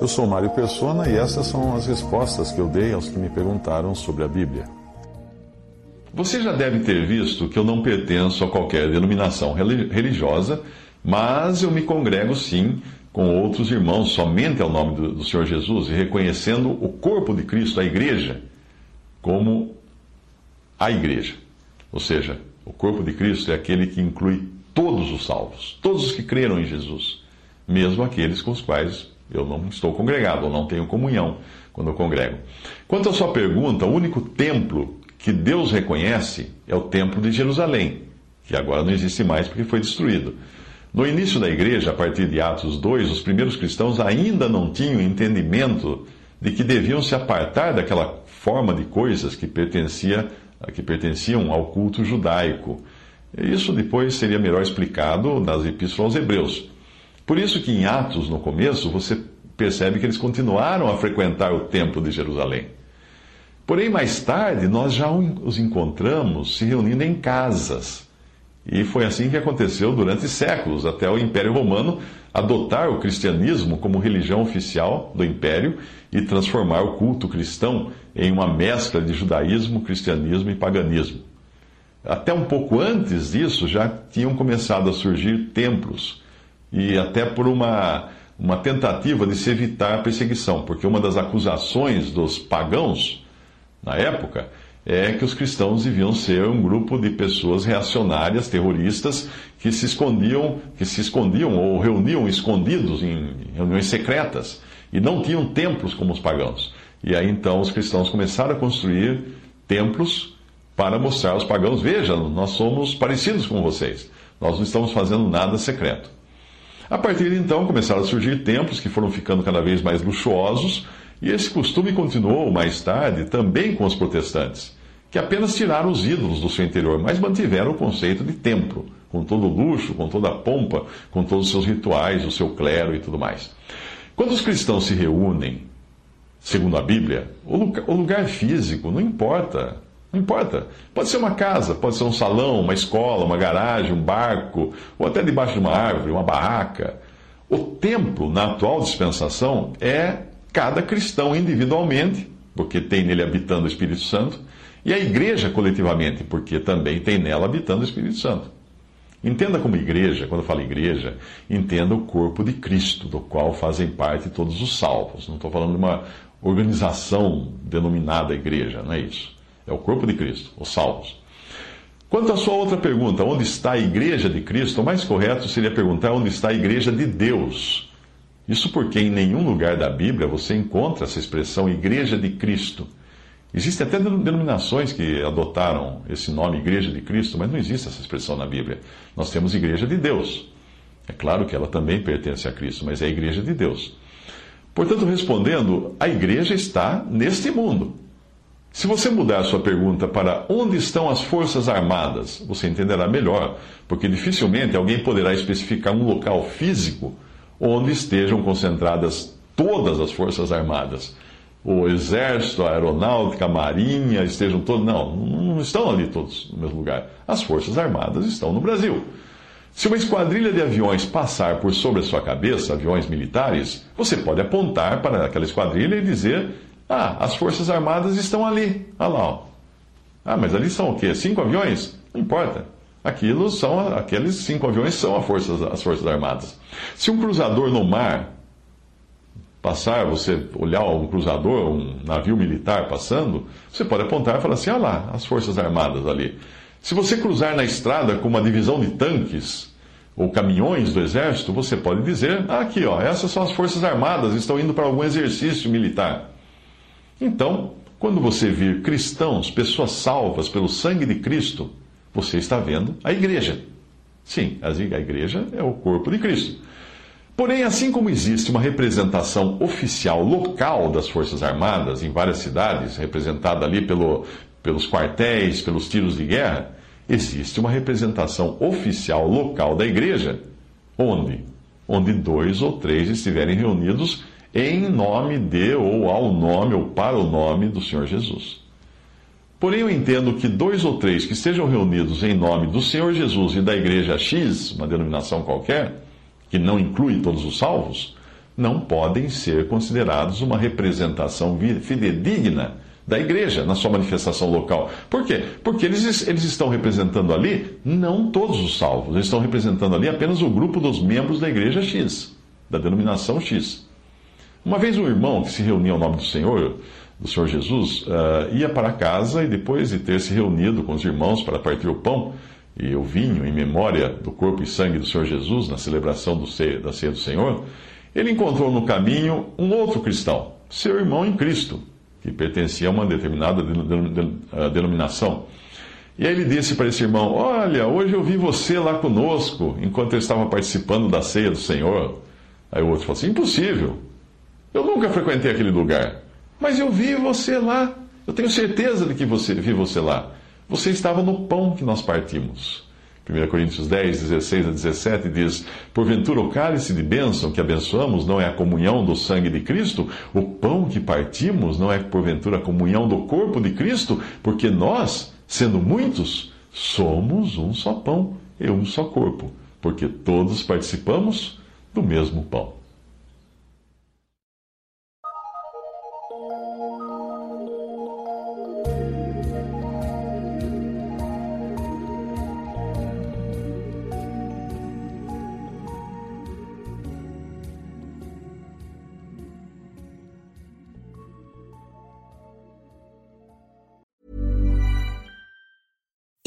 Eu sou Mário Persona e essas são as respostas que eu dei aos que me perguntaram sobre a Bíblia. Você já deve ter visto que eu não pertenço a qualquer denominação religiosa, mas eu me congrego sim com outros irmãos somente ao nome do, Senhor Jesus e reconhecendo o corpo de Cristo, a igreja, como a igreja. Ou seja, o corpo de Cristo é aquele que inclui todos os salvos, todos os que creram em Jesus, mesmo aqueles com os quais eu não estou congregado, ou não tenho comunhão quando eu congrego. Quanto à sua pergunta, o único templo que Deus reconhece é o templo de Jerusalém, que agora não existe mais porque foi destruído. No início da igreja, a partir de Atos 2, os primeiros cristãos ainda não tinham entendimento de que deviam se apartar daquela forma de coisas que, pertencia, que pertenciam ao culto judaico. Isso depois seria melhor explicado nas epístolas aos Hebreus. Por isso que em Atos, no começo, você percebe que eles continuaram a frequentar o templo de Jerusalém. Porém, mais tarde, nós já os encontramos se reunindo em casas e foi assim que aconteceu durante séculos, até o Império Romano adotar o cristianismo como religião oficial do império e transformar o culto cristão em uma mescla de judaísmo, cristianismo e paganismo. Até um pouco antes disso já tinham começado a surgir templos, e até por uma, uma tentativa de se evitar a perseguição, porque uma das acusações dos pagãos na época é que os cristãos deviam ser um grupo de pessoas reacionárias, terroristas, que se escondiam, que se escondiam ou reuniam escondidos em reuniões secretas e não tinham templos como os pagãos. E aí então os cristãos começaram a construir templos para mostrar aos pagãos: veja, nós somos parecidos com vocês, nós não estamos fazendo nada secreto. A partir de então começaram a surgir templos que foram ficando cada vez mais luxuosos, e esse costume continuou mais tarde também com os protestantes que apenas tiraram os ídolos do seu interior, mas mantiveram o conceito de templo, com todo o luxo, com toda a pompa, com todos os seus rituais, o seu clero e tudo mais. Quando os cristãos se reúnem, segundo a Bíblia, o lugar, físico não importa. Não importa. Pode ser uma casa, pode ser um salão, uma escola, uma garagem, um barco, ou até debaixo de uma árvore, uma barraca. O templo, na atual dispensação, é cada cristão individualmente, porque tem nele habitando o Espírito Santo, e a igreja coletivamente, porque também tem nela habitando o Espírito Santo. Entenda como igreja, quando eu falo igreja, entenda o corpo de Cristo, do qual fazem parte todos os salvos. Não estou falando de uma organização denominada igreja, não é isso. É o corpo de Cristo, os salvos. Quanto à sua outra pergunta, onde está a igreja de Cristo? O mais correto seria perguntar onde está a igreja de Deus. Isso porque em nenhum lugar da Bíblia você encontra essa expressão igreja de Cristo. Existem até denominações que adotaram esse nome Igreja de Cristo, mas não existe essa expressão na Bíblia. Nós temos Igreja de Deus. É claro que ela também pertence a Cristo, mas é a Igreja de Deus. Portanto, respondendo, a igreja está neste mundo. Se você mudar sua pergunta para onde estão as Forças Armadas, você entenderá melhor, porque dificilmente alguém poderá especificar um local físico onde estejam concentradas todas as Forças Armadas o exército, a aeronáutica, a marinha estejam todos. Não, não estão ali todos no mesmo lugar. As Forças Armadas estão no Brasil. Se uma esquadrilha de aviões passar por sobre a sua cabeça, aviões militares, você pode apontar para aquela esquadrilha e dizer: Ah, as Forças Armadas estão ali. Olha lá. Ó. Ah, mas ali são o quê? Cinco aviões? Não importa. Aquilo são, aqueles cinco aviões são forças, as Forças Armadas. Se um cruzador no mar passar, você olhar um cruzador, um navio militar passando, você pode apontar e falar assim: olha lá, as Forças Armadas ali. Se você cruzar na estrada com uma divisão de tanques ou caminhões do exército, você pode dizer: ah, aqui, ó, essas são as Forças Armadas, estão indo para algum exercício militar. Então, quando você vir cristãos, pessoas salvas pelo sangue de Cristo, você está vendo a igreja. Sim, a igreja é o corpo de Cristo. Porém, assim como existe uma representação oficial local das Forças Armadas em várias cidades, representada ali pelo, pelos quartéis, pelos tiros de guerra, existe uma representação oficial local da igreja. Onde? Onde dois ou três estiverem reunidos em nome de, ou ao nome, ou para o nome do Senhor Jesus. Porém, eu entendo que dois ou três que estejam reunidos em nome do Senhor Jesus e da igreja X, uma denominação qualquer, que não inclui todos os salvos, não podem ser considerados uma representação fidedigna da igreja na sua manifestação local. Por quê? Porque eles, eles estão representando ali não todos os salvos, eles estão representando ali apenas o grupo dos membros da igreja X, da denominação X. Uma vez um irmão que se reunia ao nome do Senhor do Senhor Jesus, uh, ia para casa e depois de ter se reunido com os irmãos para partir o pão e o vinho em memória do corpo e sangue do Senhor Jesus na celebração do da ceia do Senhor, ele encontrou no caminho um outro cristão, seu irmão em Cristo, que pertencia a uma determinada ah, denominação. E aí ele disse para esse irmão: Olha, hoje eu vi você lá conosco, enquanto eu estava participando da ceia do Senhor. Aí o outro falou assim: Impossível. Eu nunca frequentei aquele lugar. Mas eu vi você lá. Eu tenho certeza de que você vi você lá. Você estava no pão que nós partimos. 1 Coríntios 10, 16 a 17 diz: Porventura o cálice de bênção que abençoamos não é a comunhão do sangue de Cristo? O pão que partimos não é porventura a comunhão do corpo de Cristo? Porque nós, sendo muitos, somos um só pão e um só corpo, porque todos participamos do mesmo pão.